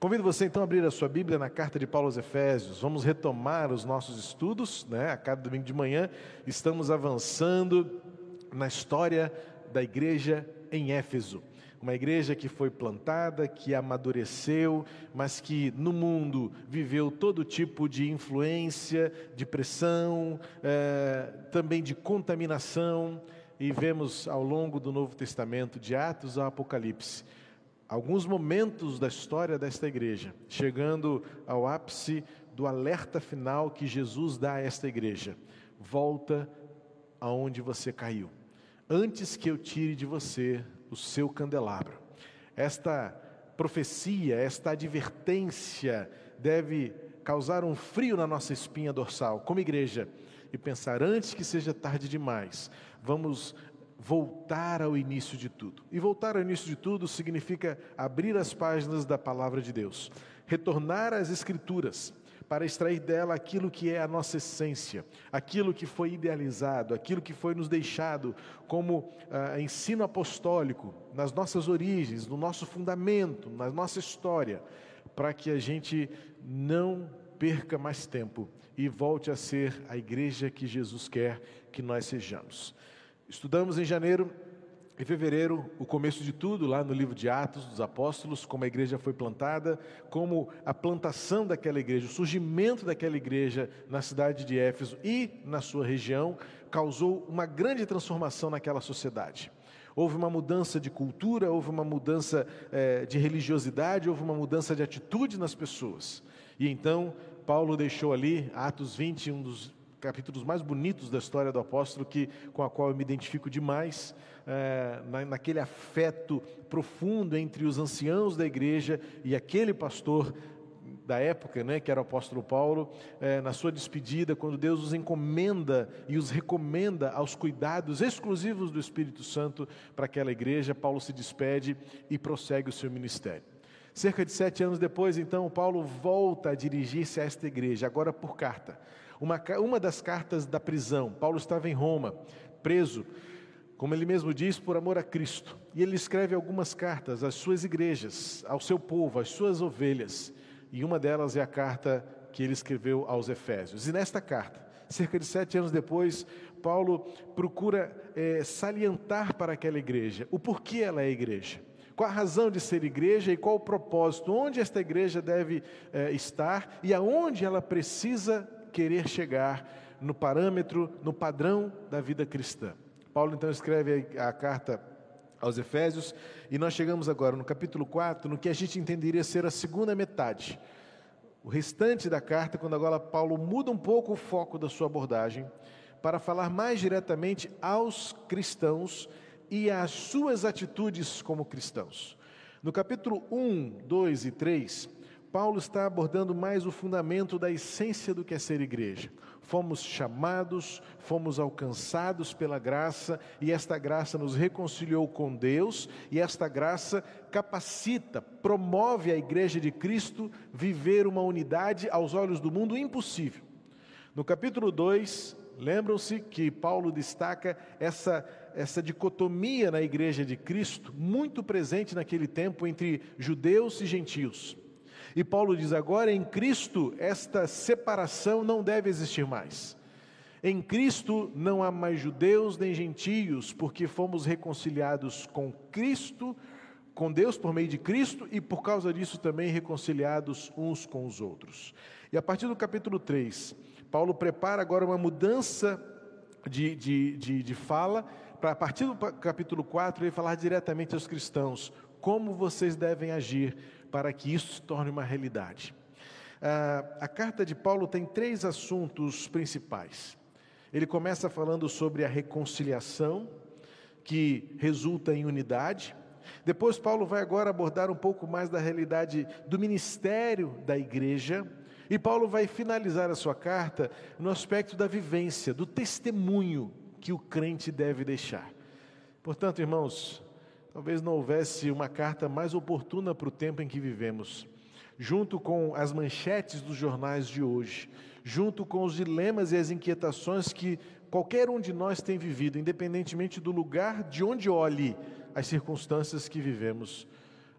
Convido você então a abrir a sua Bíblia na carta de Paulo aos Efésios. Vamos retomar os nossos estudos, né? A cada domingo de manhã estamos avançando na história da igreja em Éfeso. Uma igreja que foi plantada, que amadureceu, mas que no mundo viveu todo tipo de influência, de pressão, eh, também de contaminação. E vemos ao longo do Novo Testamento, de Atos ao Apocalipse, alguns momentos da história desta igreja, chegando ao ápice do alerta final que Jesus dá a esta igreja: volta aonde você caiu, antes que eu tire de você o seu candelabro. Esta profecia, esta advertência deve causar um frio na nossa espinha dorsal, como igreja, e pensar antes que seja tarde demais. Vamos voltar ao início de tudo. E voltar ao início de tudo significa abrir as páginas da palavra de Deus, retornar às Escrituras para extrair dela aquilo que é a nossa essência, aquilo que foi idealizado, aquilo que foi nos deixado como ah, ensino apostólico nas nossas origens, no nosso fundamento, na nossa história, para que a gente não perca mais tempo e volte a ser a igreja que Jesus quer que nós sejamos. Estudamos em janeiro e fevereiro o começo de tudo, lá no livro de Atos dos Apóstolos, como a igreja foi plantada, como a plantação daquela igreja, o surgimento daquela igreja na cidade de Éfeso e na sua região, causou uma grande transformação naquela sociedade. Houve uma mudança de cultura, houve uma mudança eh, de religiosidade, houve uma mudança de atitude nas pessoas. E então, Paulo deixou ali, Atos 20, um dos capítulos mais bonitos da história do apóstolo, que, com a qual eu me identifico demais, é, na, naquele afeto profundo entre os anciãos da igreja e aquele pastor da época, né, que era o apóstolo Paulo, é, na sua despedida, quando Deus os encomenda e os recomenda aos cuidados exclusivos do Espírito Santo para aquela igreja, Paulo se despede e prossegue o seu ministério. Cerca de sete anos depois, então, Paulo volta a dirigir-se a esta igreja, agora por carta. Uma, uma das cartas da prisão, Paulo estava em Roma, preso, como ele mesmo diz, por amor a Cristo. E ele escreve algumas cartas às suas igrejas, ao seu povo, às suas ovelhas. E uma delas é a carta que ele escreveu aos Efésios. E nesta carta, cerca de sete anos depois, Paulo procura é, salientar para aquela igreja o porquê ela é igreja. Qual a razão de ser igreja e qual o propósito, onde esta igreja deve é, estar e aonde ela precisa querer chegar no parâmetro, no padrão da vida cristã. Paulo então escreve a carta aos Efésios e nós chegamos agora no capítulo 4, no que a gente entenderia ser a segunda metade. O restante da carta, quando agora Paulo muda um pouco o foco da sua abordagem para falar mais diretamente aos cristãos e às suas atitudes como cristãos. No capítulo 1, 2 e 3, Paulo está abordando mais o fundamento da essência do que é ser igreja. Fomos chamados, fomos alcançados pela graça, e esta graça nos reconciliou com Deus, e esta graça capacita, promove a igreja de Cristo viver uma unidade aos olhos do mundo impossível. No capítulo 2, lembram-se que Paulo destaca essa, essa dicotomia na igreja de Cristo, muito presente naquele tempo entre judeus e gentios. E Paulo diz: agora em Cristo, esta separação não deve existir mais. Em Cristo não há mais judeus nem gentios, porque fomos reconciliados com Cristo, com Deus por meio de Cristo e por causa disso também reconciliados uns com os outros. E a partir do capítulo 3, Paulo prepara agora uma mudança de, de, de, de fala, para a partir do capítulo 4 ele falar diretamente aos cristãos como vocês devem agir para que isso se torne uma realidade. Ah, a carta de Paulo tem três assuntos principais. Ele começa falando sobre a reconciliação, que resulta em unidade. Depois, Paulo vai agora abordar um pouco mais da realidade do ministério da igreja. E Paulo vai finalizar a sua carta no aspecto da vivência, do testemunho que o crente deve deixar. Portanto, irmãos, Talvez não houvesse uma carta mais oportuna para o tempo em que vivemos. Junto com as manchetes dos jornais de hoje, junto com os dilemas e as inquietações que qualquer um de nós tem vivido, independentemente do lugar de onde olhe as circunstâncias que vivemos,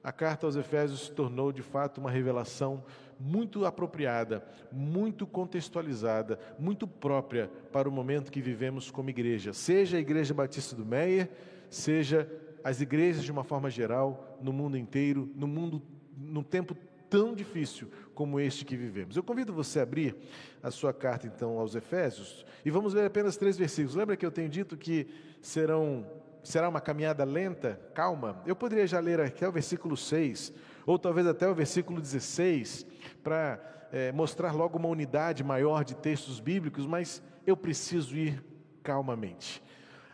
a carta aos Efésios se tornou de fato uma revelação muito apropriada, muito contextualizada, muito própria para o momento que vivemos como igreja, seja a Igreja Batista do Meia, seja as igrejas de uma forma geral, no mundo inteiro, no mundo, num tempo tão difícil como este que vivemos. Eu convido você a abrir a sua carta então aos Efésios e vamos ler apenas três versículos. Lembra que eu tenho dito que serão será uma caminhada lenta, calma? Eu poderia já ler até o versículo 6, ou talvez até o versículo 16, para é, mostrar logo uma unidade maior de textos bíblicos, mas eu preciso ir calmamente.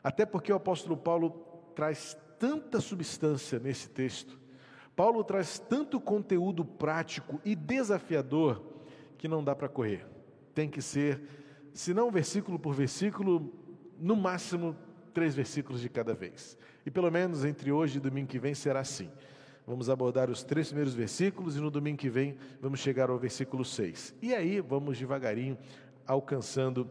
Até porque o apóstolo Paulo traz tanta substância nesse texto, Paulo traz tanto conteúdo prático e desafiador que não dá para correr. Tem que ser, se não versículo por versículo, no máximo três versículos de cada vez. E pelo menos entre hoje e domingo que vem será assim. Vamos abordar os três primeiros versículos e no domingo que vem vamos chegar ao versículo 6. E aí vamos devagarinho alcançando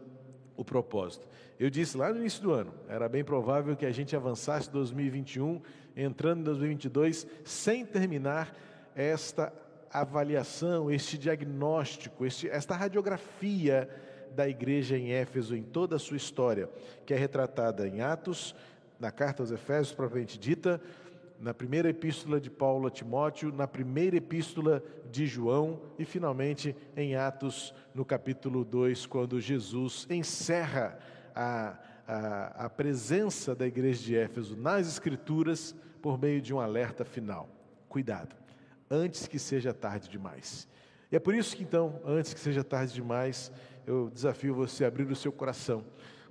o propósito. Eu disse lá no início do ano, era bem provável que a gente avançasse 2021, entrando em 2022, sem terminar esta avaliação, este diagnóstico, este, esta radiografia da igreja em Éfeso em toda a sua história, que é retratada em Atos, na carta aos Efésios propriamente dita, na primeira epístola de Paulo a Timóteo, na primeira epístola de João e finalmente em Atos, no capítulo 2, quando Jesus encerra a, a, a presença da igreja de Éfeso nas Escrituras por meio de um alerta final. Cuidado, antes que seja tarde demais. E é por isso que então, antes que seja tarde demais, eu desafio você a abrir o seu coração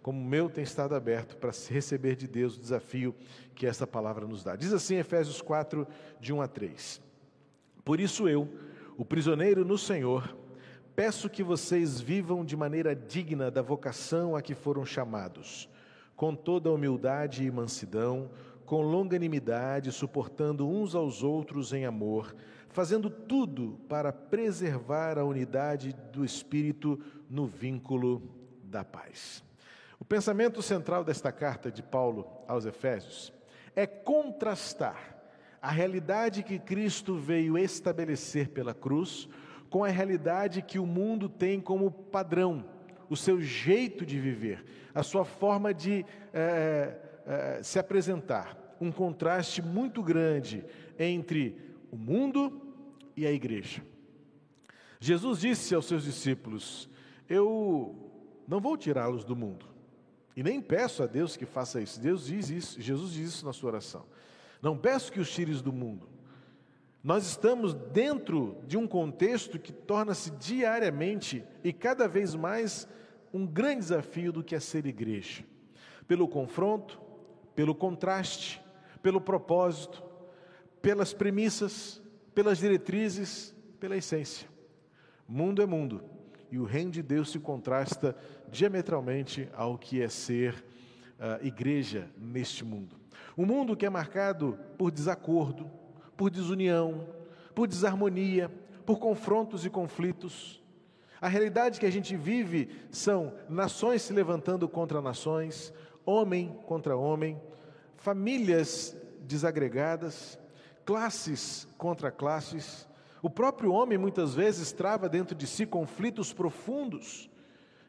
como o meu tem estado aberto para receber de Deus o desafio que esta palavra nos dá. Diz assim Efésios 4, de 1 a 3. Por isso eu, o prisioneiro no Senhor, peço que vocês vivam de maneira digna da vocação a que foram chamados, com toda humildade e mansidão, com longanimidade, suportando uns aos outros em amor, fazendo tudo para preservar a unidade do Espírito no vínculo da paz. O pensamento central desta carta de Paulo aos Efésios é contrastar a realidade que Cristo veio estabelecer pela cruz com a realidade que o mundo tem como padrão, o seu jeito de viver, a sua forma de é, é, se apresentar. Um contraste muito grande entre o mundo e a igreja. Jesus disse aos seus discípulos: Eu não vou tirá-los do mundo, e nem peço a Deus que faça isso. Deus diz isso, Jesus diz isso na sua oração. Não peço que os tires do mundo. Nós estamos dentro de um contexto que torna-se diariamente e cada vez mais um grande desafio do que é ser igreja. Pelo confronto, pelo contraste, pelo propósito, pelas premissas, pelas diretrizes, pela essência. Mundo é mundo e o reino de Deus se contrasta diametralmente ao que é ser uh, igreja neste mundo. Um mundo que é marcado por desacordo, por desunião, por desarmonia, por confrontos e conflitos. A realidade que a gente vive são nações se levantando contra nações, homem contra homem, famílias desagregadas, classes contra classes, o próprio homem muitas vezes trava dentro de si conflitos profundos,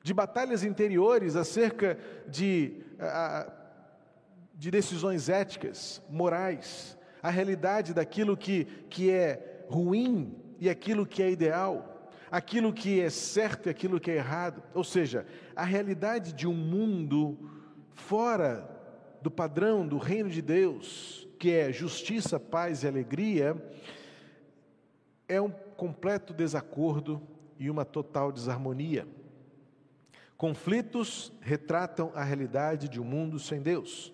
de batalhas interiores acerca de, de decisões éticas, morais, a realidade daquilo que, que é ruim e aquilo que é ideal, aquilo que é certo e aquilo que é errado. Ou seja, a realidade de um mundo fora do padrão do reino de Deus, que é justiça, paz e alegria, é um completo desacordo e uma total desarmonia. Conflitos retratam a realidade de um mundo sem Deus.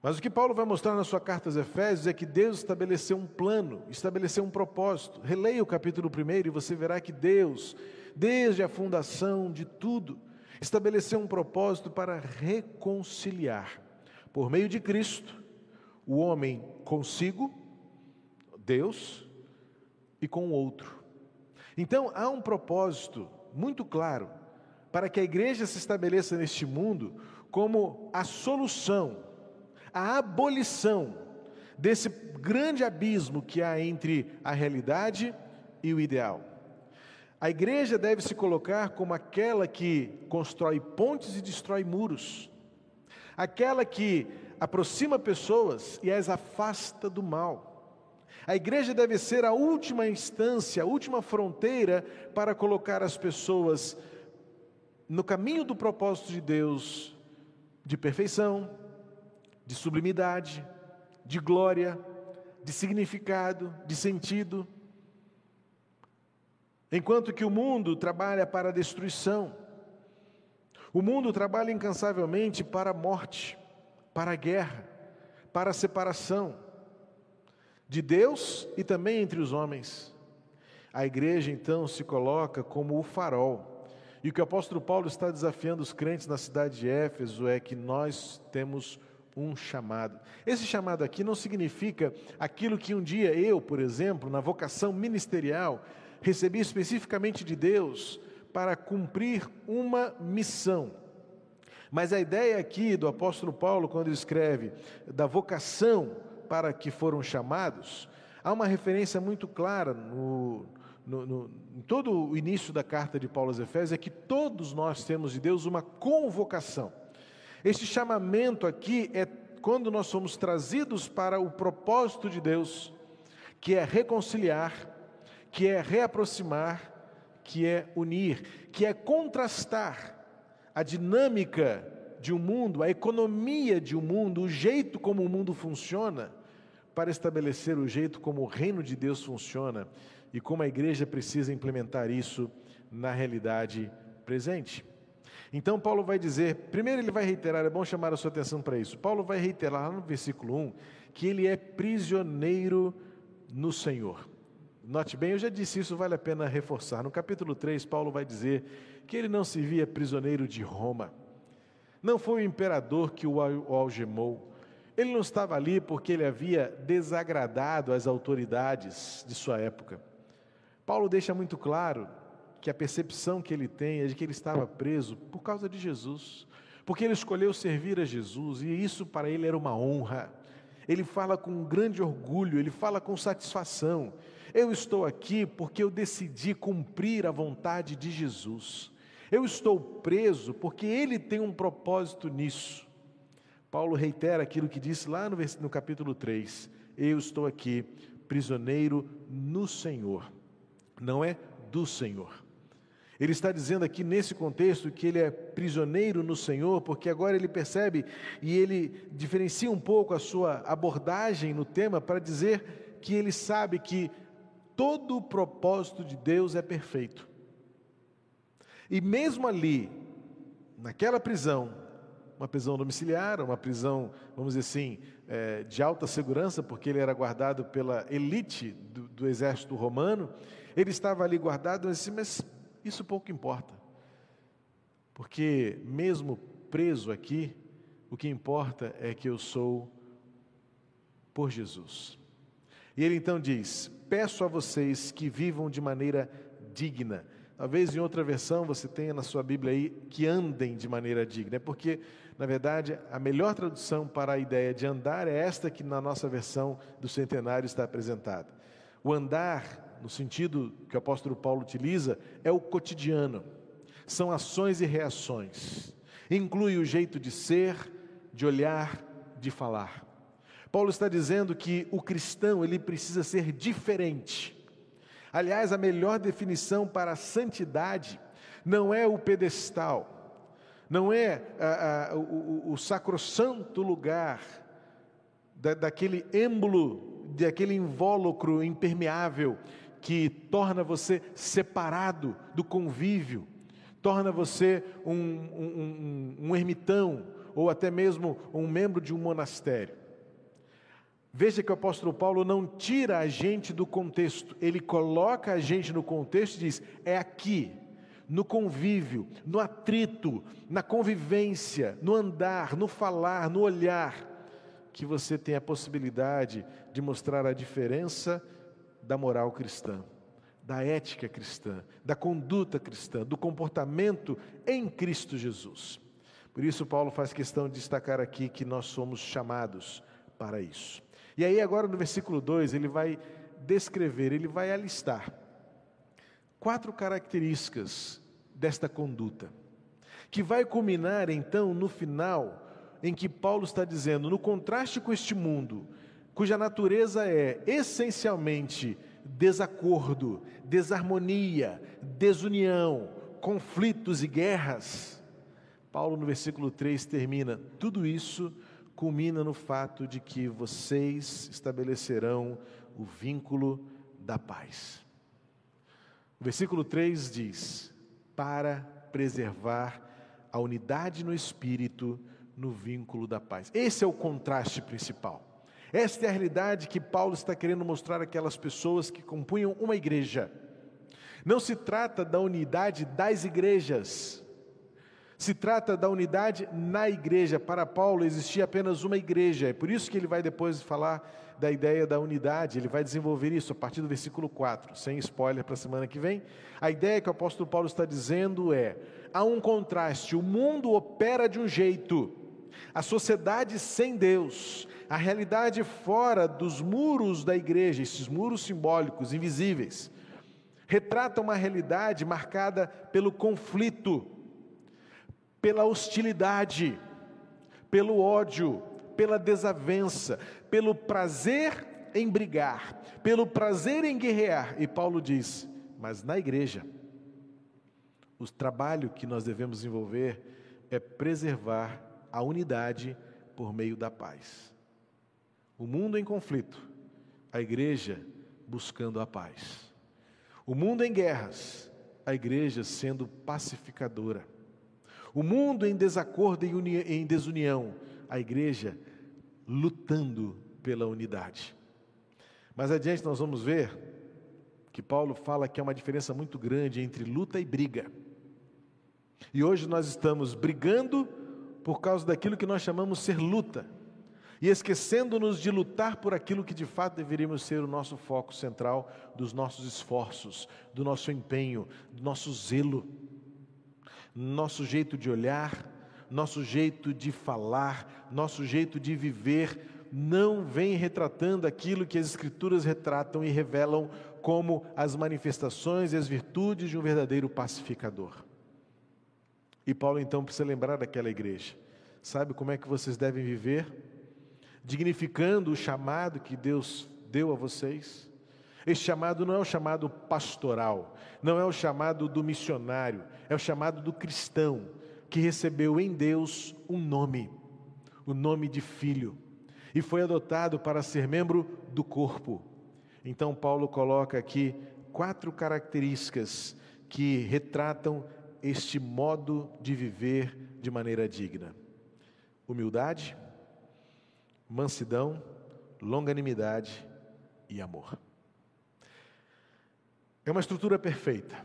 Mas o que Paulo vai mostrar na sua carta aos Efésios é que Deus estabeleceu um plano, estabeleceu um propósito. Releia o capítulo 1 e você verá que Deus, desde a fundação de tudo, estabeleceu um propósito para reconciliar, por meio de Cristo, o homem consigo, Deus, e com o outro. Então há um propósito muito claro para que a igreja se estabeleça neste mundo como a solução, a abolição desse grande abismo que há entre a realidade e o ideal. A igreja deve se colocar como aquela que constrói pontes e destrói muros, aquela que aproxima pessoas e as afasta do mal. A igreja deve ser a última instância, a última fronteira para colocar as pessoas no caminho do propósito de Deus, de perfeição, de sublimidade, de glória, de significado, de sentido. Enquanto que o mundo trabalha para a destruição, o mundo trabalha incansavelmente para a morte, para a guerra, para a separação de Deus e também entre os homens. A igreja então se coloca como o farol. E o que o apóstolo Paulo está desafiando os crentes na cidade de Éfeso é que nós temos um chamado. Esse chamado aqui não significa aquilo que um dia eu, por exemplo, na vocação ministerial, recebi especificamente de Deus para cumprir uma missão. Mas a ideia aqui do apóstolo Paulo, quando ele escreve da vocação para que foram chamados, há uma referência muito clara no, no, no, em todo o início da carta de Paulo aos Efésios, é que todos nós temos de Deus uma convocação. Este chamamento aqui é quando nós somos trazidos para o propósito de Deus, que é reconciliar, que é reaproximar, que é unir, que é contrastar a dinâmica de um mundo, a economia de um mundo, o jeito como o mundo funciona, para estabelecer o jeito como o reino de Deus funciona e como a igreja precisa implementar isso na realidade presente. Então, Paulo vai dizer, primeiro ele vai reiterar, é bom chamar a sua atenção para isso. Paulo vai reiterar lá no versículo 1 que ele é prisioneiro no Senhor. Note bem, eu já disse isso, vale a pena reforçar. No capítulo 3, Paulo vai dizer que ele não se via prisioneiro de Roma. Não foi o imperador que o algemou. Ele não estava ali porque ele havia desagradado as autoridades de sua época. Paulo deixa muito claro que a percepção que ele tem é de que ele estava preso por causa de Jesus, porque ele escolheu servir a Jesus e isso para ele era uma honra. Ele fala com grande orgulho, ele fala com satisfação. Eu estou aqui porque eu decidi cumprir a vontade de Jesus. Eu estou preso porque ele tem um propósito nisso. Paulo reitera aquilo que disse lá no, capítulo 3: Eu estou aqui, prisioneiro no Senhor, não é do Senhor. Ele está dizendo aqui nesse contexto que ele é prisioneiro no Senhor, porque agora ele percebe e ele diferencia um pouco a sua abordagem no tema para dizer que ele sabe que todo o propósito de Deus é perfeito. E mesmo ali, naquela prisão, uma prisão domiciliar, uma prisão, vamos dizer assim, é, de alta segurança, porque ele era guardado pela elite do, do exército romano, ele estava ali guardado, mas, mas isso pouco importa, porque mesmo preso aqui, o que importa é que eu sou por Jesus. E ele então diz: Peço a vocês que vivam de maneira digna. Talvez em outra versão você tenha na sua Bíblia aí que andem de maneira digna, é porque, na verdade, a melhor tradução para a ideia de andar é esta que na nossa versão do centenário está apresentada. O andar no sentido que o apóstolo Paulo utiliza, é o cotidiano. São ações e reações. Inclui o jeito de ser, de olhar, de falar. Paulo está dizendo que o cristão ele precisa ser diferente. Aliás, a melhor definição para santidade não é o pedestal, não é a, a, o, o sacrossanto lugar da, daquele êmbolo, daquele invólucro impermeável que torna você separado do convívio, torna você um, um, um, um ermitão ou até mesmo um membro de um monastério. Veja que o apóstolo Paulo não tira a gente do contexto, ele coloca a gente no contexto e diz: é aqui, no convívio, no atrito, na convivência, no andar, no falar, no olhar, que você tem a possibilidade de mostrar a diferença da moral cristã, da ética cristã, da conduta cristã, do comportamento em Cristo Jesus. Por isso, Paulo faz questão de destacar aqui que nós somos chamados para isso. E aí, agora no versículo 2, ele vai descrever, ele vai alistar quatro características desta conduta, que vai culminar então no final, em que Paulo está dizendo, no contraste com este mundo, cuja natureza é essencialmente desacordo, desarmonia, desunião, conflitos e guerras. Paulo, no versículo 3, termina: tudo isso culmina no fato de que vocês estabelecerão o vínculo da paz. O versículo 3 diz: para preservar a unidade no espírito, no vínculo da paz. Esse é o contraste principal. Esta é a realidade que Paulo está querendo mostrar àquelas pessoas que compunham uma igreja. Não se trata da unidade das igrejas, se trata da unidade na igreja. Para Paulo existia apenas uma igreja, é por isso que ele vai depois falar da ideia da unidade, ele vai desenvolver isso a partir do versículo 4, sem spoiler para a semana que vem. A ideia que o apóstolo Paulo está dizendo é: há um contraste, o mundo opera de um jeito, a sociedade sem Deus, a realidade fora dos muros da igreja, esses muros simbólicos, invisíveis, retrata uma realidade marcada pelo conflito, pela hostilidade, pelo ódio, pela desavença, pelo prazer em brigar, pelo prazer em guerrear. E Paulo diz: mas na igreja, o trabalho que nós devemos desenvolver é preservar a unidade por meio da paz. O mundo em conflito, a igreja buscando a paz. O mundo em guerras, a igreja sendo pacificadora. O mundo em desacordo e em desunião, a igreja lutando pela unidade. Mais adiante nós vamos ver que Paulo fala que há uma diferença muito grande entre luta e briga. E hoje nós estamos brigando por causa daquilo que nós chamamos ser luta e esquecendo-nos de lutar por aquilo que de fato deveríamos ser o nosso foco central dos nossos esforços, do nosso empenho, do nosso zelo, nosso jeito de olhar, nosso jeito de falar, nosso jeito de viver, não vem retratando aquilo que as Escrituras retratam e revelam como as manifestações e as virtudes de um verdadeiro pacificador. E Paulo então precisa lembrar daquela igreja: sabe como é que vocês devem viver? dignificando o chamado que Deus deu a vocês. Esse chamado não é o chamado pastoral, não é o chamado do missionário, é o chamado do cristão que recebeu em Deus um nome, o nome de filho, e foi adotado para ser membro do corpo. Então, Paulo coloca aqui quatro características que retratam este modo de viver de maneira digna: humildade, mansidão, longanimidade e amor. É uma estrutura perfeita.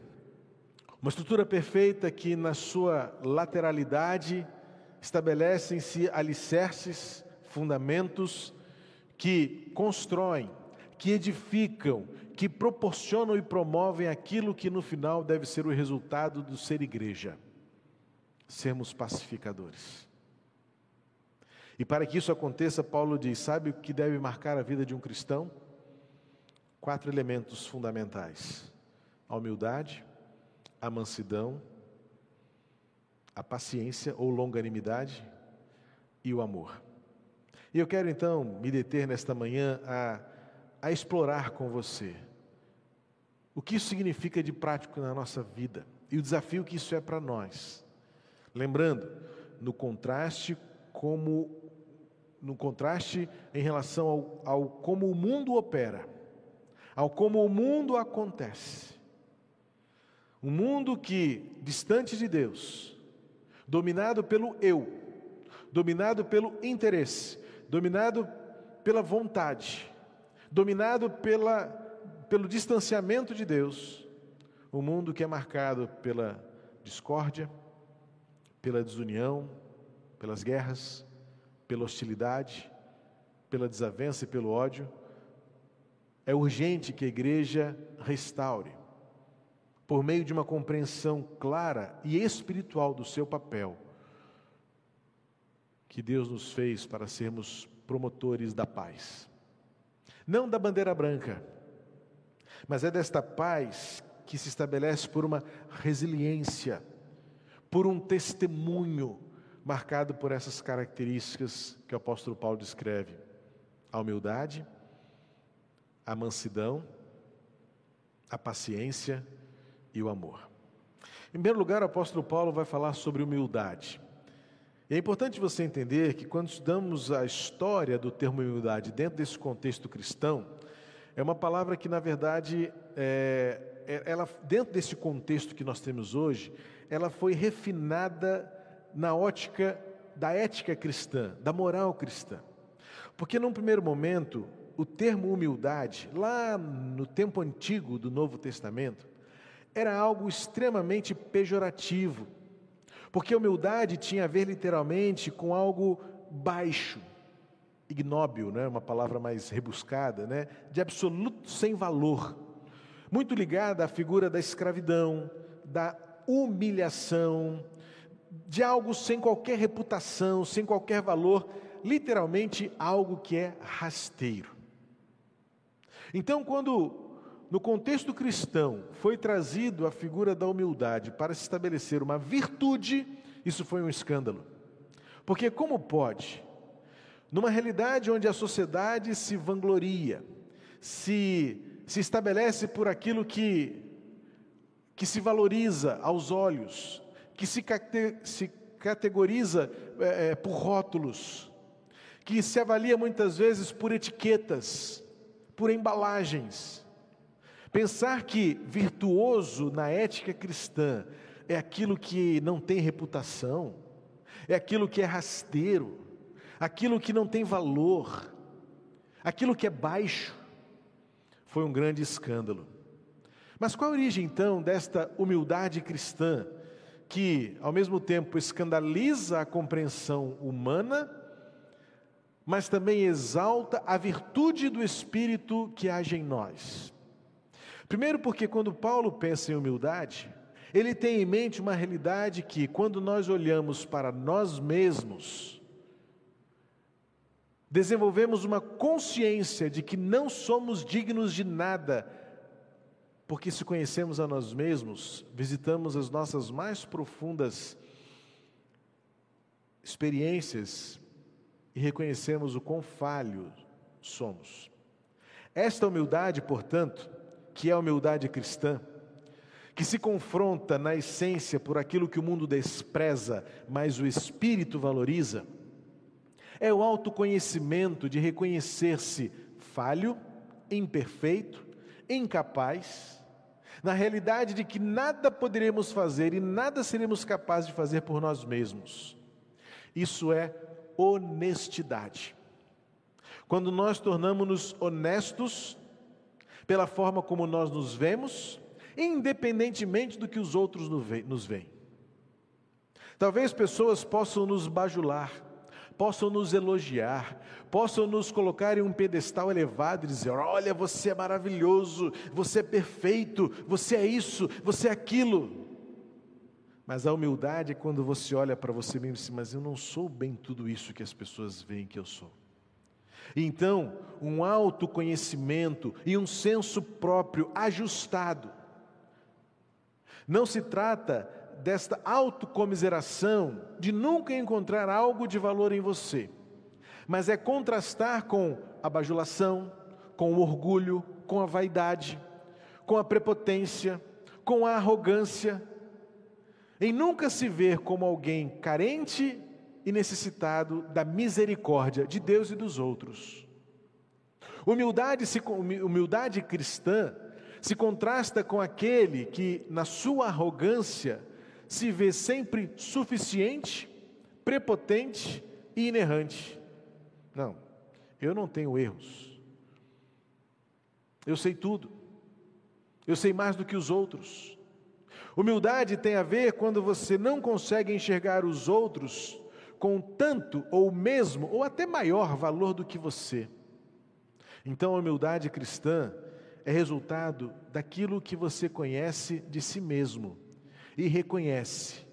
Uma estrutura perfeita que, na sua lateralidade, estabelecem-se alicerces, fundamentos que constroem, que edificam, que proporcionam e promovem aquilo que no final deve ser o resultado do ser igreja: sermos pacificadores. E para que isso aconteça, Paulo diz: sabe o que deve marcar a vida de um cristão? Quatro elementos fundamentais: a humildade, a mansidão, a paciência ou longanimidade e o amor. E eu quero então me deter nesta manhã a, a explorar com você o que isso significa de prático na nossa vida e o desafio que isso é para nós. Lembrando, no contraste como no contraste em relação ao, ao como o mundo opera, ao como o mundo acontece. Um mundo que, distante de Deus, dominado pelo eu, dominado pelo interesse, dominado pela vontade, dominado pela, pelo distanciamento de Deus, um mundo que é marcado pela discórdia, pela desunião, pelas guerras, pela hostilidade, pela desavença e pelo ódio. É urgente que a igreja restaure, por meio de uma compreensão clara e espiritual do seu papel, que Deus nos fez para sermos promotores da paz. Não da bandeira branca, mas é desta paz que se estabelece por uma resiliência, por um testemunho marcado por essas características que o apóstolo Paulo descreve: a humildade, a mansidão, a paciência e o amor. Em primeiro lugar, o apóstolo Paulo vai falar sobre humildade. E é importante você entender que quando estudamos a história do termo humildade dentro desse contexto cristão, é uma palavra que, na verdade, é, é, ela, dentro desse contexto que nós temos hoje, ela foi refinada na ótica da ética cristã, da moral cristã. Porque, num primeiro momento, o termo humildade, lá no tempo antigo do Novo Testamento, era algo extremamente pejorativo, porque humildade tinha a ver literalmente com algo baixo, ignóbil, né? uma palavra mais rebuscada, né? de absoluto sem valor, muito ligada à figura da escravidão, da humilhação, de algo sem qualquer reputação, sem qualquer valor, literalmente algo que é rasteiro. Então, quando no contexto cristão foi trazido a figura da humildade para se estabelecer uma virtude, isso foi um escândalo. Porque como pode, numa realidade onde a sociedade se vangloria, se, se estabelece por aquilo que, que se valoriza aos olhos, que se, cate, se categoriza é, é, por rótulos, que se avalia muitas vezes por etiquetas, por embalagens. Pensar que virtuoso na ética cristã é aquilo que não tem reputação, é aquilo que é rasteiro, aquilo que não tem valor, aquilo que é baixo, foi um grande escândalo. Mas qual a origem então desta humildade cristã? que, ao mesmo tempo, escandaliza a compreensão humana, mas também exalta a virtude do Espírito que age em nós. Primeiro, porque quando Paulo pensa em humildade, ele tem em mente uma realidade que, quando nós olhamos para nós mesmos, desenvolvemos uma consciência de que não somos dignos de nada porque se conhecemos a nós mesmos, visitamos as nossas mais profundas experiências e reconhecemos o quão falho somos. Esta humildade, portanto, que é a humildade cristã, que se confronta na essência por aquilo que o mundo despreza, mas o espírito valoriza, é o autoconhecimento de reconhecer-se falho, imperfeito, incapaz, na realidade de que nada poderemos fazer e nada seremos capazes de fazer por nós mesmos. Isso é honestidade. Quando nós tornamos-nos honestos pela forma como nós nos vemos, independentemente do que os outros nos veem. Talvez pessoas possam nos bajular, possam nos elogiar, possam nos colocar em um pedestal elevado e dizer: Olha, você é maravilhoso, você é perfeito, você é isso, você é aquilo. Mas a humildade é quando você olha para você mesmo e diz: Mas eu não sou bem tudo isso que as pessoas veem que eu sou. Então, um autoconhecimento e um senso próprio ajustado. Não se trata desta autocomiseração, de nunca encontrar algo de valor em você, mas é contrastar com a bajulação, com o orgulho, com a vaidade, com a prepotência, com a arrogância, em nunca se ver como alguém carente e necessitado da misericórdia de Deus e dos outros. Humildade, humildade cristã se contrasta com aquele que, na sua arrogância, se vê sempre suficiente, prepotente e inerrante. Não, eu não tenho erros. Eu sei tudo. Eu sei mais do que os outros. Humildade tem a ver quando você não consegue enxergar os outros com tanto ou mesmo ou até maior valor do que você. Então a humildade cristã é resultado daquilo que você conhece de si mesmo e reconhece: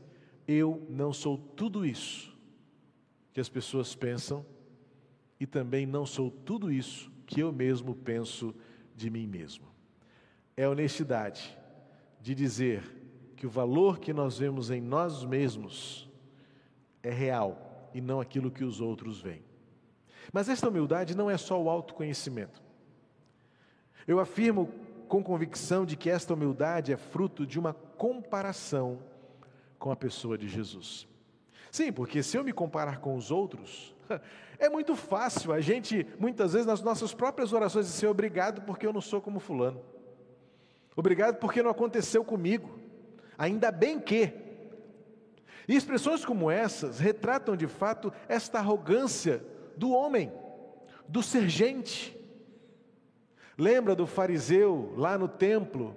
eu não sou tudo isso que as pessoas pensam e também não sou tudo isso que eu mesmo penso de mim mesmo. É honestidade de dizer que o valor que nós vemos em nós mesmos é real e não aquilo que os outros veem. Mas esta humildade não é só o autoconhecimento. Eu afirmo com convicção de que esta humildade é fruto de uma comparação com a pessoa de Jesus. Sim, porque se eu me comparar com os outros, é muito fácil a gente, muitas vezes, nas nossas próprias orações, dizer obrigado porque eu não sou como Fulano. Obrigado porque não aconteceu comigo. Ainda bem que. E expressões como essas retratam de fato esta arrogância do homem, do sergente. Lembra do fariseu lá no templo,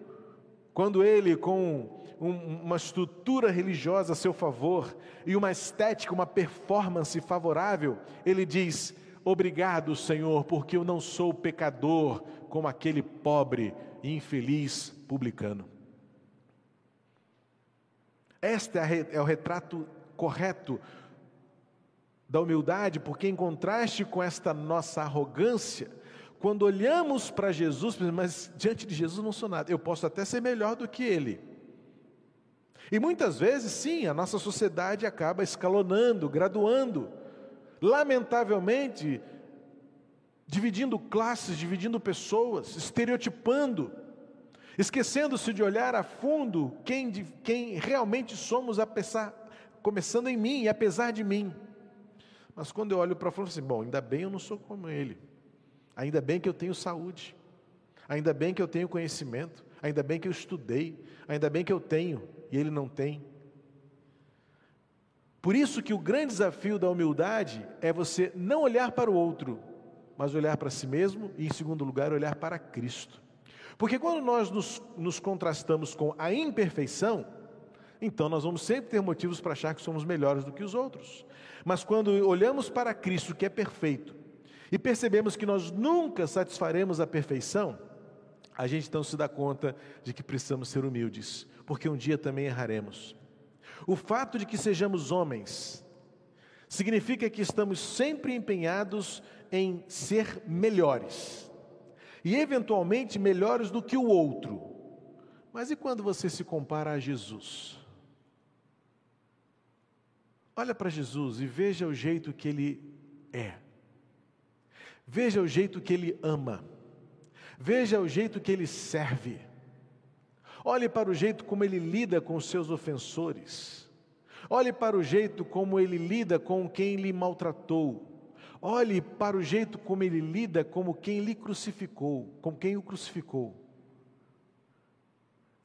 quando ele, com um, uma estrutura religiosa a seu favor e uma estética, uma performance favorável, ele diz: Obrigado, Senhor, porque eu não sou pecador como aquele pobre e infeliz publicano. Este é, é o retrato correto da humildade, porque em contraste com esta nossa arrogância, quando olhamos para Jesus, mas diante de Jesus não sou nada, eu posso até ser melhor do que ele. E muitas vezes, sim, a nossa sociedade acaba escalonando, graduando, lamentavelmente, dividindo classes, dividindo pessoas, estereotipando, esquecendo-se de olhar a fundo quem, quem realmente somos, apesar, começando em mim e apesar de mim. Mas quando eu olho para fora, eu falo assim: bom, ainda bem eu não sou como ele, ainda bem que eu tenho saúde, ainda bem que eu tenho conhecimento, ainda bem que eu estudei, ainda bem que eu tenho e ele não tem. Por isso que o grande desafio da humildade é você não olhar para o outro, mas olhar para si mesmo e, em segundo lugar, olhar para Cristo. Porque quando nós nos, nos contrastamos com a imperfeição, então nós vamos sempre ter motivos para achar que somos melhores do que os outros. Mas quando olhamos para Cristo, que é perfeito, e percebemos que nós nunca satisfaremos a perfeição, a gente então se dá conta de que precisamos ser humildes, porque um dia também erraremos. O fato de que sejamos homens significa que estamos sempre empenhados em ser melhores e, eventualmente, melhores do que o outro. Mas e quando você se compara a Jesus? Olha para Jesus e veja o jeito que ele é. Veja o jeito que ele ama. Veja o jeito que ele serve. Olhe para o jeito como ele lida com os seus ofensores. Olhe para o jeito como ele lida com quem lhe maltratou. Olhe para o jeito como ele lida como quem lhe crucificou, com quem o crucificou.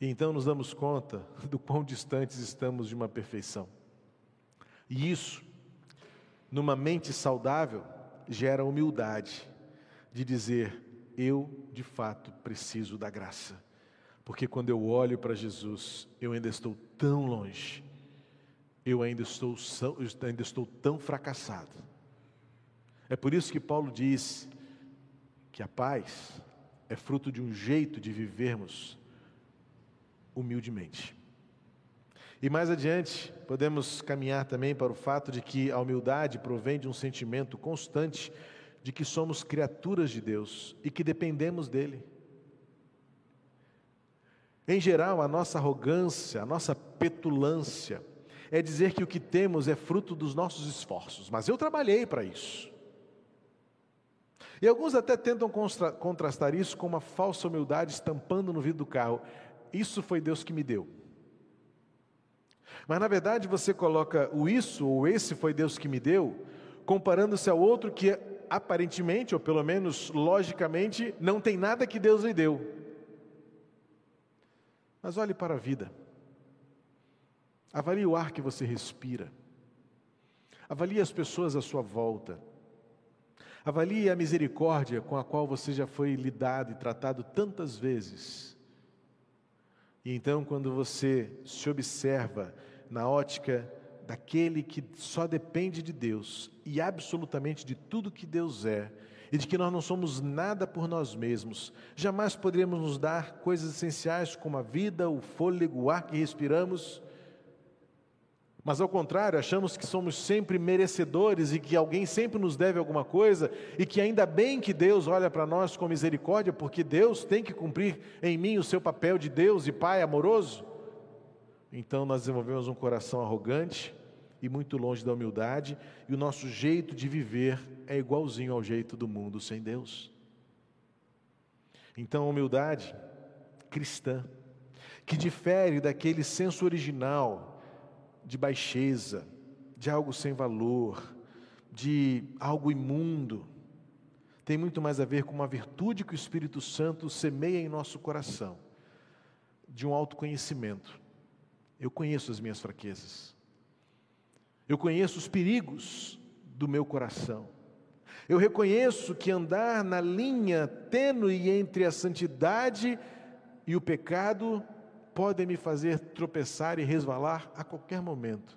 E então nos damos conta do quão distantes estamos de uma perfeição. E isso, numa mente saudável, gera humildade de dizer: eu de fato preciso da graça. Porque quando eu olho para Jesus, eu ainda estou tão longe, eu ainda estou, ainda estou tão fracassado. É por isso que Paulo diz que a paz é fruto de um jeito de vivermos humildemente. E mais adiante, podemos caminhar também para o fato de que a humildade provém de um sentimento constante de que somos criaturas de Deus e que dependemos dele. Em geral, a nossa arrogância, a nossa petulância, é dizer que o que temos é fruto dos nossos esforços, mas eu trabalhei para isso. E alguns até tentam contrastar isso com uma falsa humildade estampando no vidro do carro. Isso foi Deus que me deu. Mas na verdade você coloca o isso ou esse foi Deus que me deu, comparando-se ao outro que aparentemente, ou pelo menos logicamente, não tem nada que Deus lhe deu. Mas olhe para a vida. Avalie o ar que você respira. Avalie as pessoas à sua volta. Avalie a misericórdia com a qual você já foi lidado e tratado tantas vezes. E então, quando você se observa na ótica daquele que só depende de Deus e absolutamente de tudo que Deus é, e de que nós não somos nada por nós mesmos, jamais poderíamos nos dar coisas essenciais como a vida, o fôlego, o ar que respiramos, Mas ao contrário, achamos que somos sempre merecedores e que alguém sempre nos deve alguma coisa e que ainda bem que Deus olha para nós com misericórdia, porque Deus tem que cumprir em mim o seu papel de Deus e Pai amoroso. Então nós desenvolvemos um coração arrogante e muito longe da humildade, e o nosso jeito de viver é igualzinho ao jeito do mundo sem Deus. Então a humildade cristã, que difere daquele senso original de baixeza, de algo sem valor, de algo imundo, tem muito mais a ver com uma virtude que o Espírito Santo semeia em nosso coração, de um autoconhecimento. Eu conheço as minhas fraquezas. Eu conheço os perigos do meu coração. Eu reconheço que andar na linha tênue entre a santidade e o pecado pode me fazer tropeçar e resvalar a qualquer momento.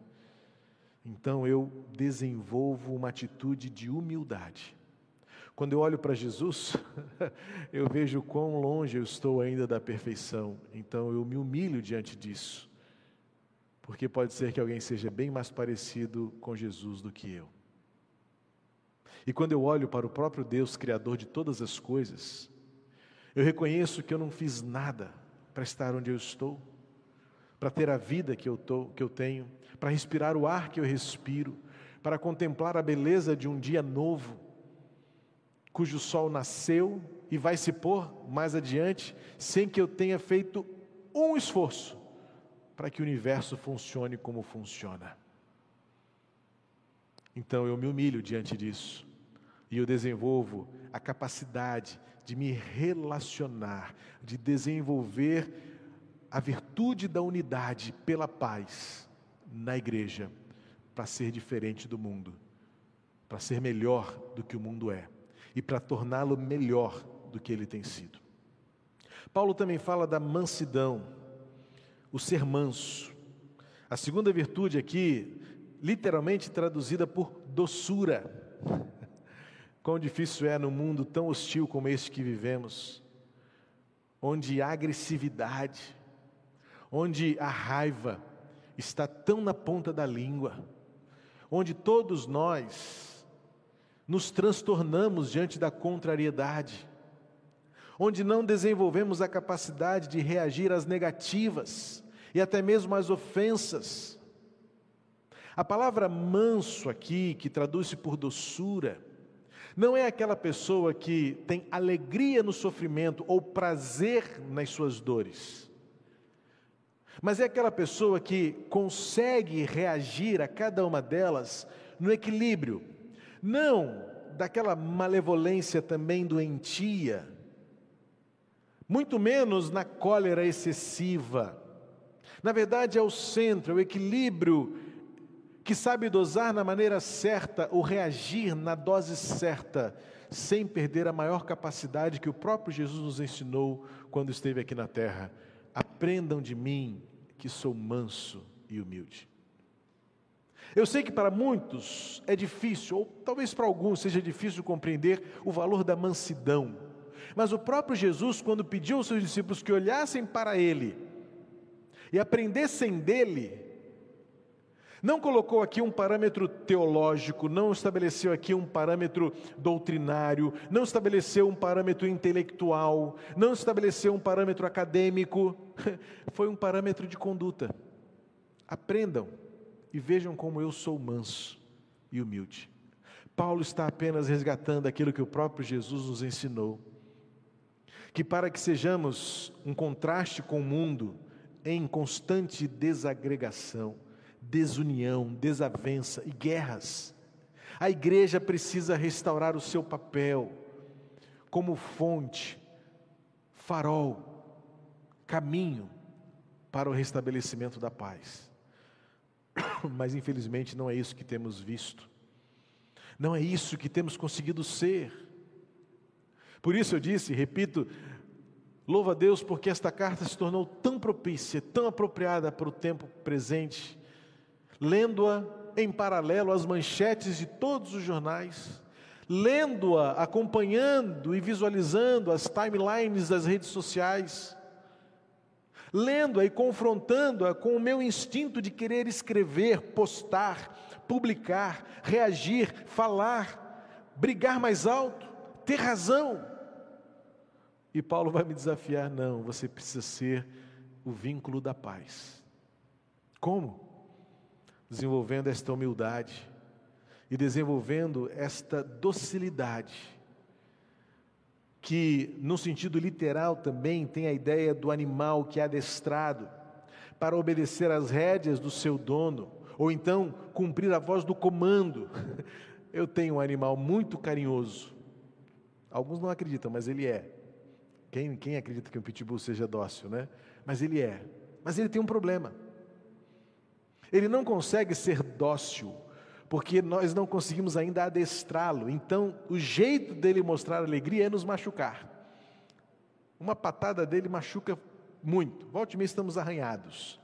Então eu desenvolvo uma atitude de humildade. Quando eu olho para Jesus, eu vejo quão longe eu estou ainda da perfeição. Então eu me humilho diante disso porque pode ser que alguém seja bem mais parecido com Jesus do que eu. E quando eu olho para o próprio Deus, Criador de todas as coisas, eu reconheço que eu não fiz nada para estar onde eu estou, para ter a vida que eu, tô, que eu tenho, para respirar o ar que eu respiro, para contemplar a beleza de um dia novo, cujo sol nasceu e vai se pôr mais adiante, sem que eu tenha feito um esforço para que o universo funcione como funciona. Então eu me humilho diante disso e eu desenvolvo a capacidade de me relacionar, de desenvolver a virtude da unidade pela paz na igreja, para ser diferente do mundo, para ser melhor do que o mundo é e para torná-lo melhor do que ele tem sido. Paulo também fala da mansidão o ser manso. A segunda virtude aqui, literalmente traduzida por doçura. Quão difícil é no mundo tão hostil como este que vivemos, onde a agressividade, onde a raiva está tão na ponta da língua, onde todos nós nos transtornamos diante da contrariedade, onde não desenvolvemos a capacidade de reagir às negativas e até mesmo às ofensas. A palavra manso aqui, que traduz-se por doçura, não é aquela pessoa que tem alegria no sofrimento ou prazer nas suas dores, mas é aquela pessoa que consegue reagir a cada uma delas no equilíbrio, não daquela malevolência também doentia, muito menos na cólera excessiva. Na verdade, é o centro, é o equilíbrio que sabe dosar na maneira certa ou reagir na dose certa, sem perder a maior capacidade que o próprio Jesus nos ensinou quando esteve aqui na terra. Aprendam de mim, que sou manso e humilde. Eu sei que para muitos é difícil, ou talvez para alguns seja difícil compreender o valor da mansidão. Mas o próprio Jesus, quando pediu aos seus discípulos que olhassem para Ele e aprendessem dele, não colocou aqui um parâmetro teológico, não estabeleceu aqui um parâmetro doutrinário, não estabeleceu um parâmetro intelectual, não estabeleceu um parâmetro acadêmico, foi um parâmetro de conduta. Aprendam e vejam como eu sou manso e humilde. Paulo está apenas resgatando aquilo que o próprio Jesus nos ensinou que para que sejamos um contraste com o mundo em constante desagregação, desunião, desavença e guerras, a igreja precisa restaurar o seu papel como fonte, farol, caminho para o restabelecimento da paz. Mas infelizmente não é isso que temos visto, não é isso que temos conseguido ser. Por isso eu disse, repito, louva a Deus porque esta carta se tornou tão propícia, tão apropriada para o tempo presente, lendo-a em paralelo às manchetes de todos os jornais, lendo-a, acompanhando e visualizando as timelines das redes sociais, lendo-a e confrontando-a com o meu instinto de querer escrever, postar, publicar, reagir, falar, brigar mais alto, ter razão. E Paulo vai me desafiar: não, você precisa ser o vínculo da paz. Como? Desenvolvendo esta humildade e desenvolvendo esta docilidade, que no sentido literal também tem a ideia do animal que é adestrado para obedecer às rédeas do seu dono, ou então cumprir a voz do comando. Eu tenho um animal muito carinhoso. Alguns não acreditam, mas ele é. Quem, quem acredita que um pitbull seja dócil, né? Mas ele é. Mas ele tem um problema. Ele não consegue ser dócil porque nós não conseguimos ainda adestrá-lo. Então, o jeito dele mostrar alegria é nos machucar. Uma patada dele machuca muito. Volte e meia estamos arranhados.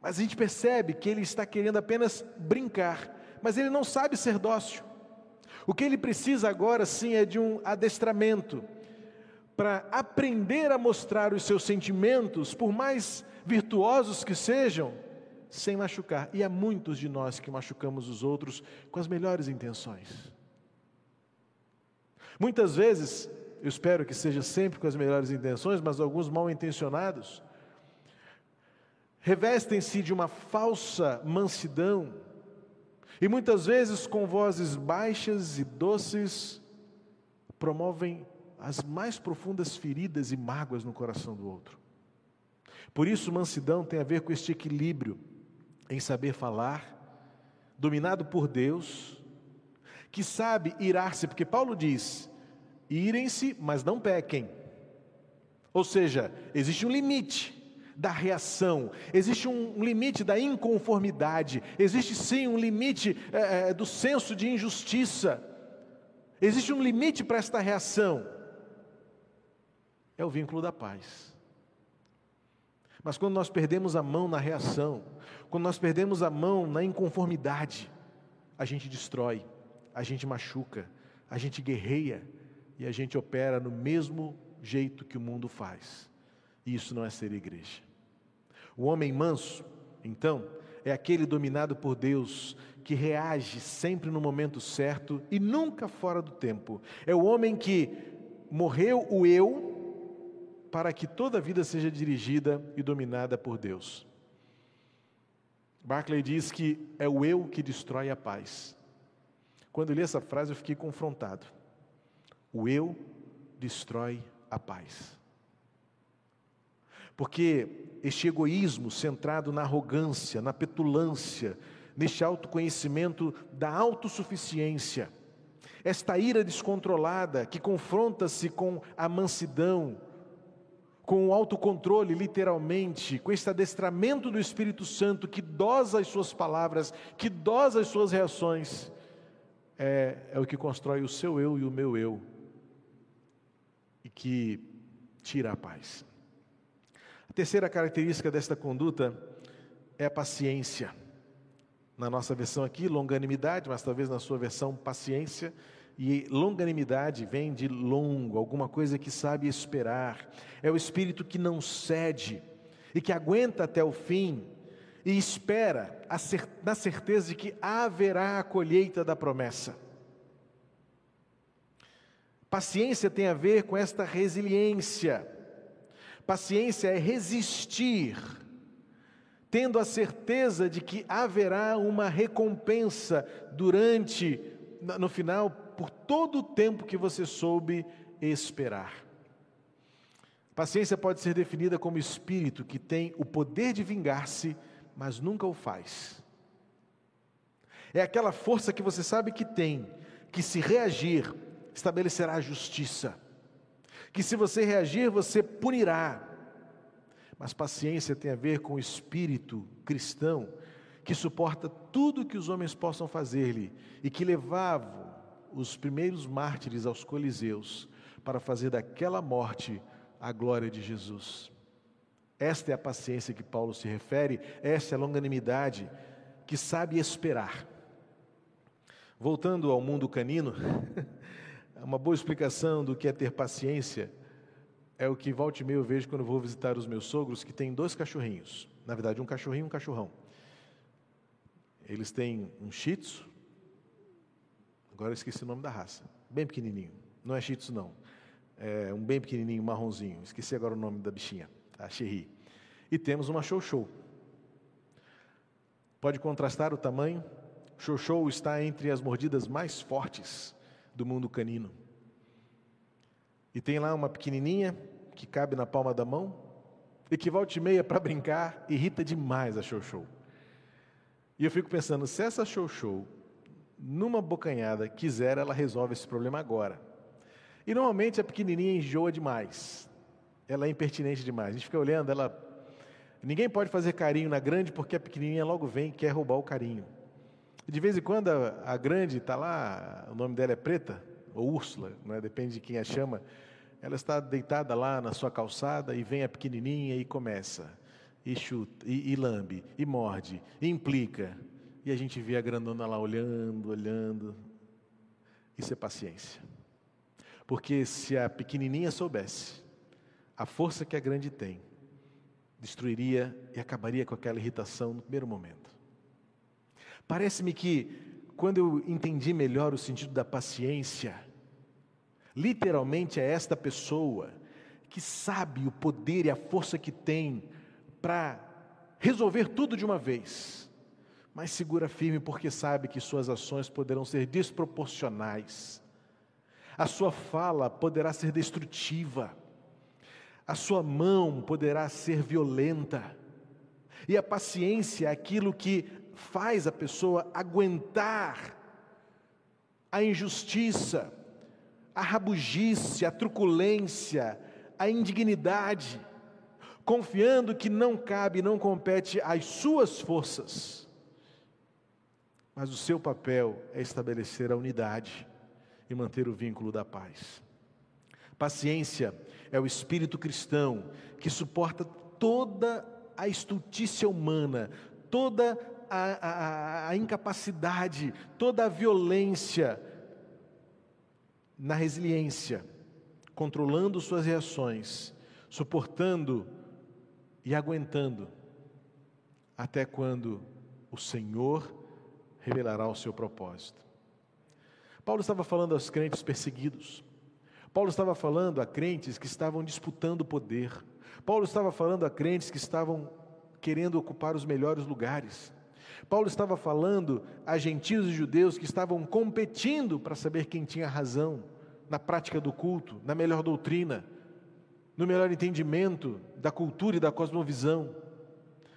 Mas a gente percebe que ele está querendo apenas brincar, mas ele não sabe ser dócil. O que ele precisa agora sim é de um adestramento para aprender a mostrar os seus sentimentos, por mais virtuosos que sejam, sem machucar. E há muitos de nós que machucamos os outros com as melhores intenções. Muitas vezes, eu espero que seja sempre com as melhores intenções, mas alguns mal intencionados, revestem-se de uma falsa mansidão e muitas vezes com vozes baixas e doces promovem as mais profundas feridas e mágoas no coração do outro. Por isso, mansidão tem a ver com este equilíbrio em saber falar, dominado por Deus, que sabe irar-se, porque Paulo diz: irem-se, mas não pequem. Ou seja, existe um limite da reação, existe um limite da inconformidade, existe sim um limite é, do senso de injustiça, existe um limite para esta reação. É o vínculo da paz. Mas quando nós perdemos a mão na reação, quando nós perdemos a mão na inconformidade, a gente destrói, a gente machuca, a gente guerreia e a gente opera no mesmo jeito que o mundo faz. E isso não é ser igreja. O homem manso, então, é aquele dominado por Deus que reage sempre no momento certo e nunca fora do tempo. É o homem que morreu o eu para que toda a vida seja dirigida e dominada por Deus. Barclay diz que é o eu que destrói a paz. Quando li essa frase, eu fiquei confrontado. O eu destrói a paz. Porque este egoísmo centrado na arrogância, na petulância, neste autoconhecimento da autossuficiência, esta ira descontrolada que confronta-se com a mansidão, com o autocontrole, literalmente, com esse adestramento do Espírito Santo que dosa as suas palavras, que dosa as suas reações, é, é o que constrói o seu eu e o meu eu, e que tira a paz. A terceira característica desta conduta é a paciência. Na nossa versão aqui, longanimidade, mas talvez na sua versão, paciência. E longanimidade vem de longo, alguma coisa que sabe esperar. É o espírito que não cede e que aguenta até o fim e espera na certeza de que haverá a colheita da promessa. Paciência tem a ver com esta resiliência. Paciência é resistir, tendo a certeza de que haverá uma recompensa durante, no final, por todo o tempo que você soube esperar. Paciência pode ser definida como espírito que tem o poder de vingar-se, mas nunca o faz. É aquela força que você sabe que tem, que se reagir, estabelecerá a justiça. Que se você reagir, você punirá. Mas paciência tem a ver com o espírito cristão que suporta tudo que os homens possam fazer-lhe e que levava os primeiros mártires aos Coliseus para fazer daquela morte a glória de Jesus. Esta é a paciência que Paulo se refere, esta é a longanimidade que sabe esperar. Voltando ao mundo canino, uma boa explicação do que é ter paciência é o que volta e meia eu vejo quando vou visitar os meus sogros, que tem dois cachorrinhos. Na verdade, um cachorrinho e um cachorrão. Eles têm um shih tzu, agora eu esqueci o nome da raça, bem pequenininho. Não é shih tzu, não. É um bem pequenininho, marronzinho. Esqueci agora o nome da bichinha, a Cherry. E temos uma show. Pode contrastar o tamanho? Show está entre as mordidas mais fortes do mundo canino. E tem lá uma pequenininha que cabe na palma da mão e que volta e meia para brincar, irrita demais a show. E eu fico pensando, se essa show, numa bocanhada, quiser, ela resolve esse problema agora. E normalmente a pequenininha enjoa demais. Ela é impertinente demais. A gente fica olhando, ela. Ninguém pode fazer carinho na grande porque a pequenininha logo vem e quer roubar o carinho. De vez em quando a, a grande está lá, o nome dela é Preta, ou Úrsula, né? depende de quem a chama. Ela está deitada lá na sua calçada e vem a pequenininha e começa, e chuta, e, e lambe, e morde, e implica. E a gente vê a grandona lá olhando, olhando. Isso é paciência. Porque se a pequenininha soubesse a força que a grande tem, destruiria e acabaria com aquela irritação no primeiro momento. Parece-me que, quando eu entendi melhor o sentido da paciência, Literalmente é esta pessoa que sabe o poder e a força que tem para resolver tudo de uma vez, mas segura firme porque sabe que suas ações poderão ser desproporcionais, a sua fala poderá ser destrutiva, a sua mão poderá ser violenta, e a paciência é aquilo que faz a pessoa aguentar a injustiça, a rabugice, a truculência, a indignidade, confiando que não cabe, não compete às suas forças. Mas o seu papel é estabelecer a unidade e manter o vínculo da paz. Paciência é o espírito cristão que suporta toda a estultícia humana, toda a, a, a incapacidade, toda a violência na resiliência, controlando suas reações, suportando e aguentando, até quando o Senhor revelará o seu propósito. Paulo estava falando aos crentes perseguidos. Paulo estava falando a crentes que estavam disputando poder. Paulo estava falando a crentes que estavam querendo ocupar os melhores lugares. Paulo estava falando a gentios e judeus que estavam competindo para saber quem tinha razão na prática do culto, na melhor doutrina, no melhor entendimento da cultura e da cosmovisão.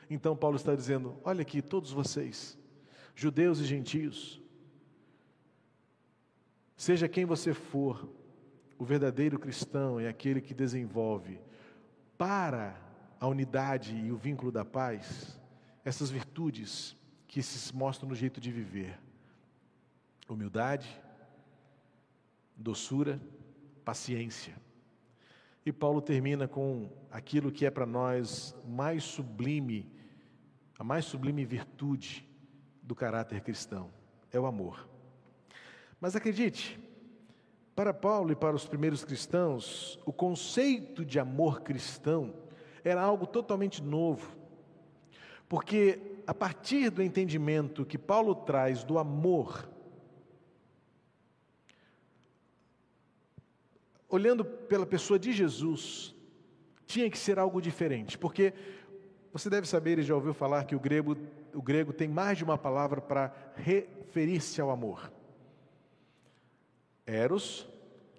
Então Paulo está dizendo: olha aqui, todos vocês, judeus e gentios, seja quem você for, o verdadeiro cristão é aquele que desenvolve para a unidade e o vínculo da paz essas virtudes que se mostram no jeito de viver: humildade, doçura, paciência. E Paulo termina com aquilo que é para nós mais sublime, a mais sublime virtude do caráter cristão: é o amor. Mas acredite, para Paulo e para os primeiros cristãos, o conceito de amor cristão era algo totalmente novo. Porque a partir do entendimento que Paulo traz do amor, olhando pela pessoa de Jesus, tinha que ser algo diferente, porque você deve saber e já ouviu falar que o grego, o grego tem mais de uma palavra para referir-se ao amor. Eros,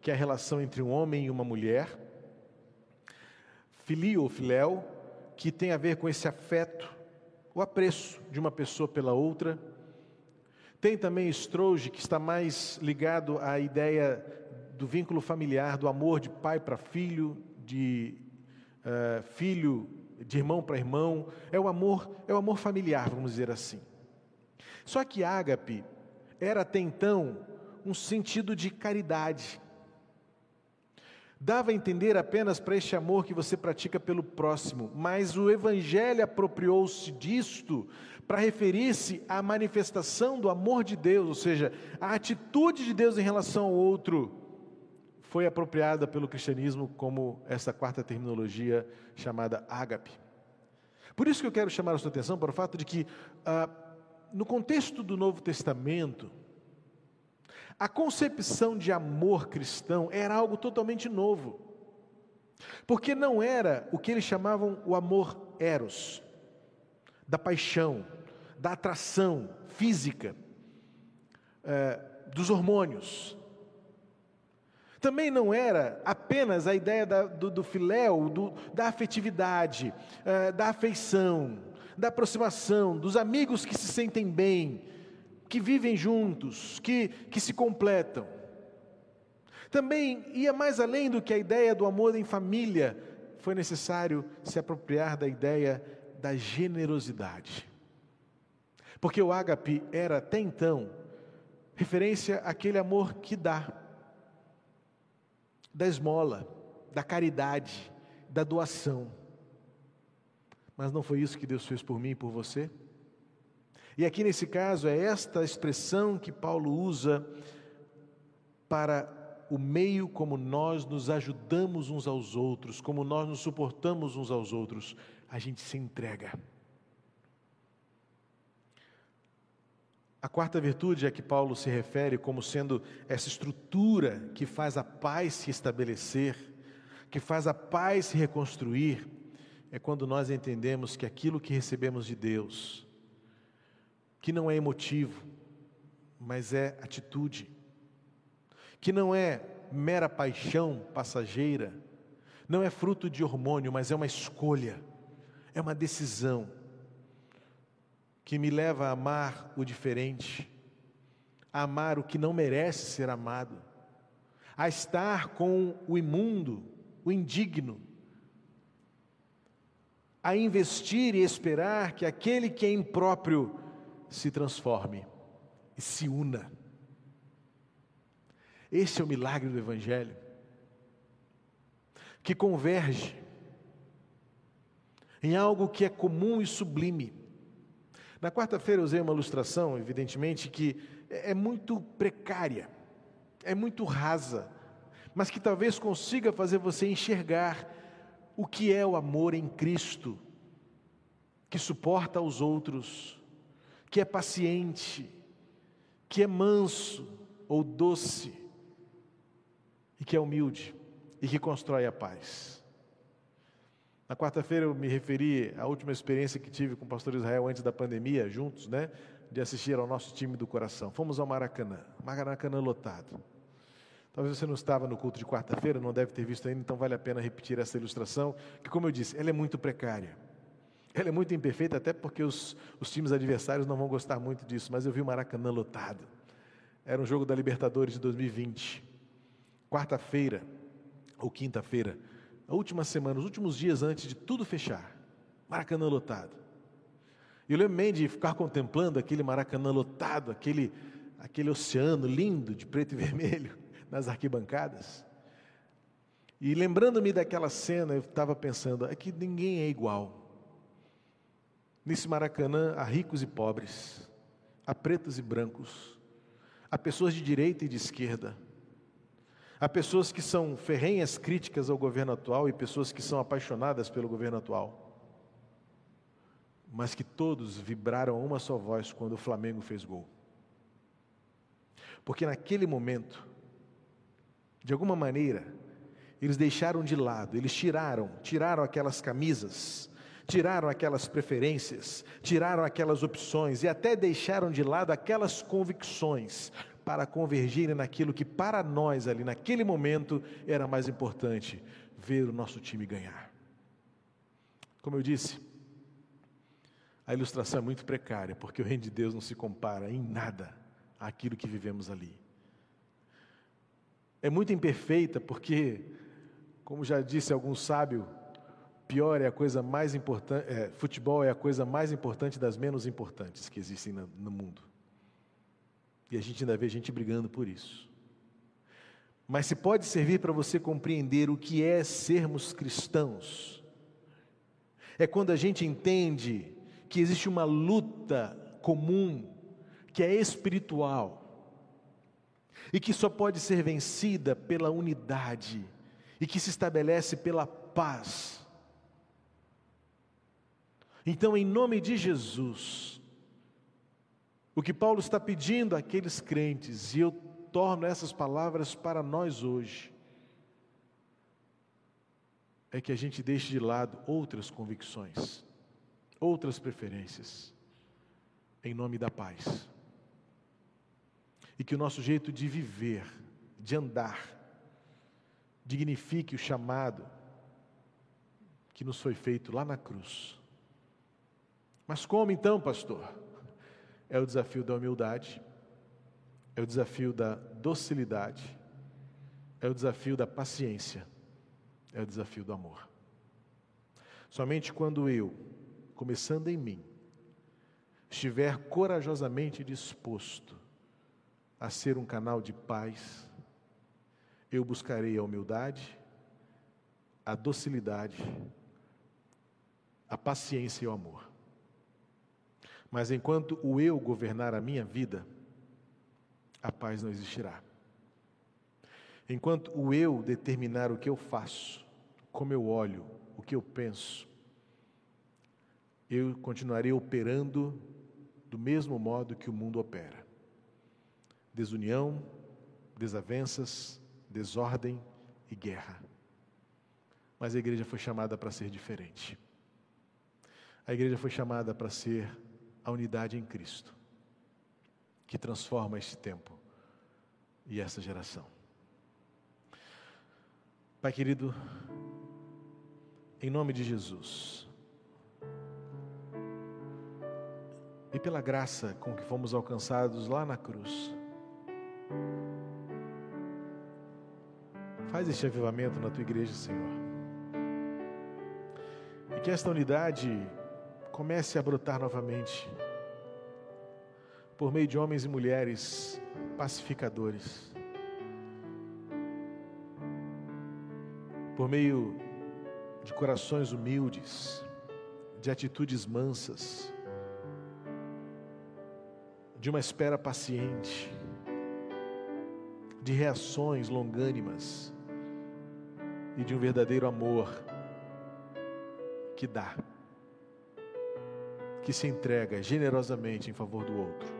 que é a relação entre um homem e uma mulher. Filio ou filéu, que tem a ver com esse afeto o apreço de uma pessoa pela outra. Tem também estroge, que está mais ligado à ideia do vínculo familiar, do amor de pai para filho, de uh, filho de irmão para irmão. É o amor, é o amor familiar, vamos dizer assim. Só que ágape era até então um sentido de caridade dava a entender apenas para este amor que você pratica pelo próximo, mas o Evangelho apropriou-se disto para referir-se à manifestação do amor de Deus, ou seja, a atitude de Deus em relação ao outro, foi apropriada pelo cristianismo como essa quarta terminologia chamada ágape. Por isso que eu quero chamar a sua atenção para o fato de que, ah, no contexto do Novo Testamento, a concepção de amor cristão era algo totalmente novo. Porque não era o que eles chamavam o amor eros, da paixão, da atração física, é, dos hormônios. Também não era apenas a ideia da, do, do filéu, do, da afetividade, é, da afeição, da aproximação, dos amigos que se sentem bem, que vivem juntos, que, que se completam. Também ia mais além do que a ideia do amor em família, foi necessário se apropriar da ideia da generosidade. Porque o ágape era até então referência àquele amor que dá, da esmola, da caridade, da doação. Mas não foi isso que Deus fez por mim e por você? E aqui nesse caso é esta expressão que Paulo usa para o meio como nós nos ajudamos uns aos outros, como nós nos suportamos uns aos outros, a gente se entrega. A quarta virtude a que Paulo se refere como sendo essa estrutura que faz a paz se estabelecer, que faz a paz se reconstruir, é quando nós entendemos que aquilo que recebemos de Deus, que não é emotivo, mas é atitude, que não é mera paixão passageira, não é fruto de hormônio, mas é uma escolha, é uma decisão que me leva a amar o diferente, a amar o que não merece ser amado, a estar com o imundo, o indigno, a investir e esperar que aquele que é impróprio se transforme e se una. Esse é o milagre do Evangelho, que converge em algo que é comum e sublime. Na quarta-feira eu usei uma ilustração, evidentemente, que é muito precária, é muito rasa, mas que talvez consiga fazer você enxergar o que é o amor em Cristo, que suporta os outros, que é paciente, que é manso ou doce, e que é humilde e que constrói a paz. Na quarta-feira eu me referi à última experiência que tive com o pastor Israel antes da pandemia, juntos, né? De assistir ao nosso time do coração. Fomos ao Maracanã, Maracanã lotado. Talvez você não estava no culto de quarta-feira, não deve ter visto ainda, então vale a pena repetir essa ilustração, que, como eu disse, ela é muito precária. Ela é muito imperfeita, até porque os, os times adversários não vão gostar muito disso, mas eu vi o Maracanã lotado. Era um jogo da Libertadores de 2020 quarta-feira ou quinta-feira, a última semana, os últimos dias antes de tudo fechar, Maracanã lotado. E eu lembro de ficar contemplando aquele Maracanã lotado, aquele, aquele oceano lindo de preto e vermelho nas arquibancadas. E lembrando-me daquela cena, eu estava pensando, é que ninguém é igual. Nesse Maracanã há ricos e pobres, há pretos e brancos, há pessoas de direita e de esquerda, Há pessoas que são ferrenhas críticas ao governo atual e pessoas que são apaixonadas pelo governo atual. Mas que todos vibraram uma só voz quando o Flamengo fez gol. Porque naquele momento, de alguma maneira, eles deixaram de lado, eles tiraram, tiraram aquelas camisas, tiraram aquelas preferências, tiraram aquelas opções e até deixaram de lado aquelas convicções, para convergirem naquilo que para nós ali naquele momento era mais importante, ver o nosso time ganhar. Como eu disse, a ilustração é muito precária, porque o reino de Deus não se compara em nada àquilo que vivemos ali. É muito imperfeita, porque, como já disse algum sábio, pior é a coisa mais importante, é, futebol é a coisa mais importante das menos importantes que existem no, no mundo. E a gente ainda vê gente brigando por isso. Mas se pode servir para você compreender o que é sermos cristãos, é quando a gente entende que existe uma luta comum, que é espiritual, e que só pode ser vencida pela unidade e que se estabelece pela paz. Então, em nome de Jesus, o que Paulo está pedindo àqueles crentes, e eu torno essas palavras para nós hoje, é que a gente deixe de lado outras convicções, outras preferências, em nome da paz. E que o nosso jeito de viver, de andar, dignifique o chamado que nos foi feito lá na cruz. Mas como então, pastor? É o desafio da humildade, é o desafio da docilidade, é o desafio da paciência, é o desafio do amor. Somente quando eu, começando em mim, estiver corajosamente disposto a ser um canal de paz, eu buscarei a humildade, a docilidade, a paciência e o amor. Mas enquanto o eu governar a minha vida, a paz não existirá. Enquanto o eu determinar o que eu faço, como eu olho, o que eu penso, eu continuarei operando do mesmo modo que o mundo opera. Desunião, desavenças, desordem e guerra. Mas a igreja foi chamada para ser diferente. A igreja foi chamada para ser a unidade em Cristo, que transforma este tempo e esta geração. Pai querido, em nome de Jesus, e pela graça com que fomos alcançados lá na cruz, Faz este avivamento na tua igreja, Senhor. E que esta unidade comece a brotar novamente por meio de homens e mulheres pacificadores. Por meio de corações humildes, de atitudes mansas, de uma espera paciente, de reações longânimas e de um verdadeiro amor que dá, que se entrega generosamente em favor do outro,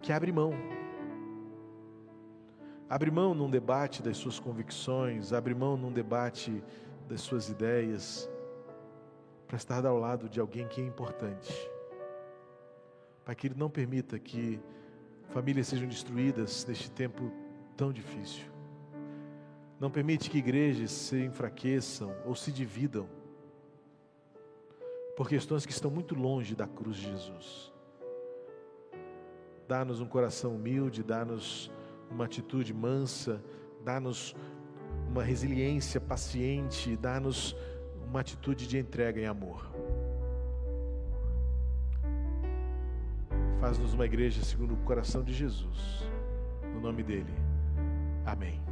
que abre mão. Abre mão num debate das suas convicções, abre mão num debate das suas ideias, para estar ao lado de alguém que é importante. Para que Ele não permita que famílias sejam destruídas neste tempo tão difícil. Não permite que igrejas se enfraqueçam ou se dividam por questões que estão muito longe da cruz de Jesus. Dá-nos um coração humilde, dá-nos uma atitude mansa, dá-nos uma resiliência paciente, dá-nos uma atitude de entrega em amor. Faz-nos uma igreja segundo o coração de Jesus. No nome dele. Amém.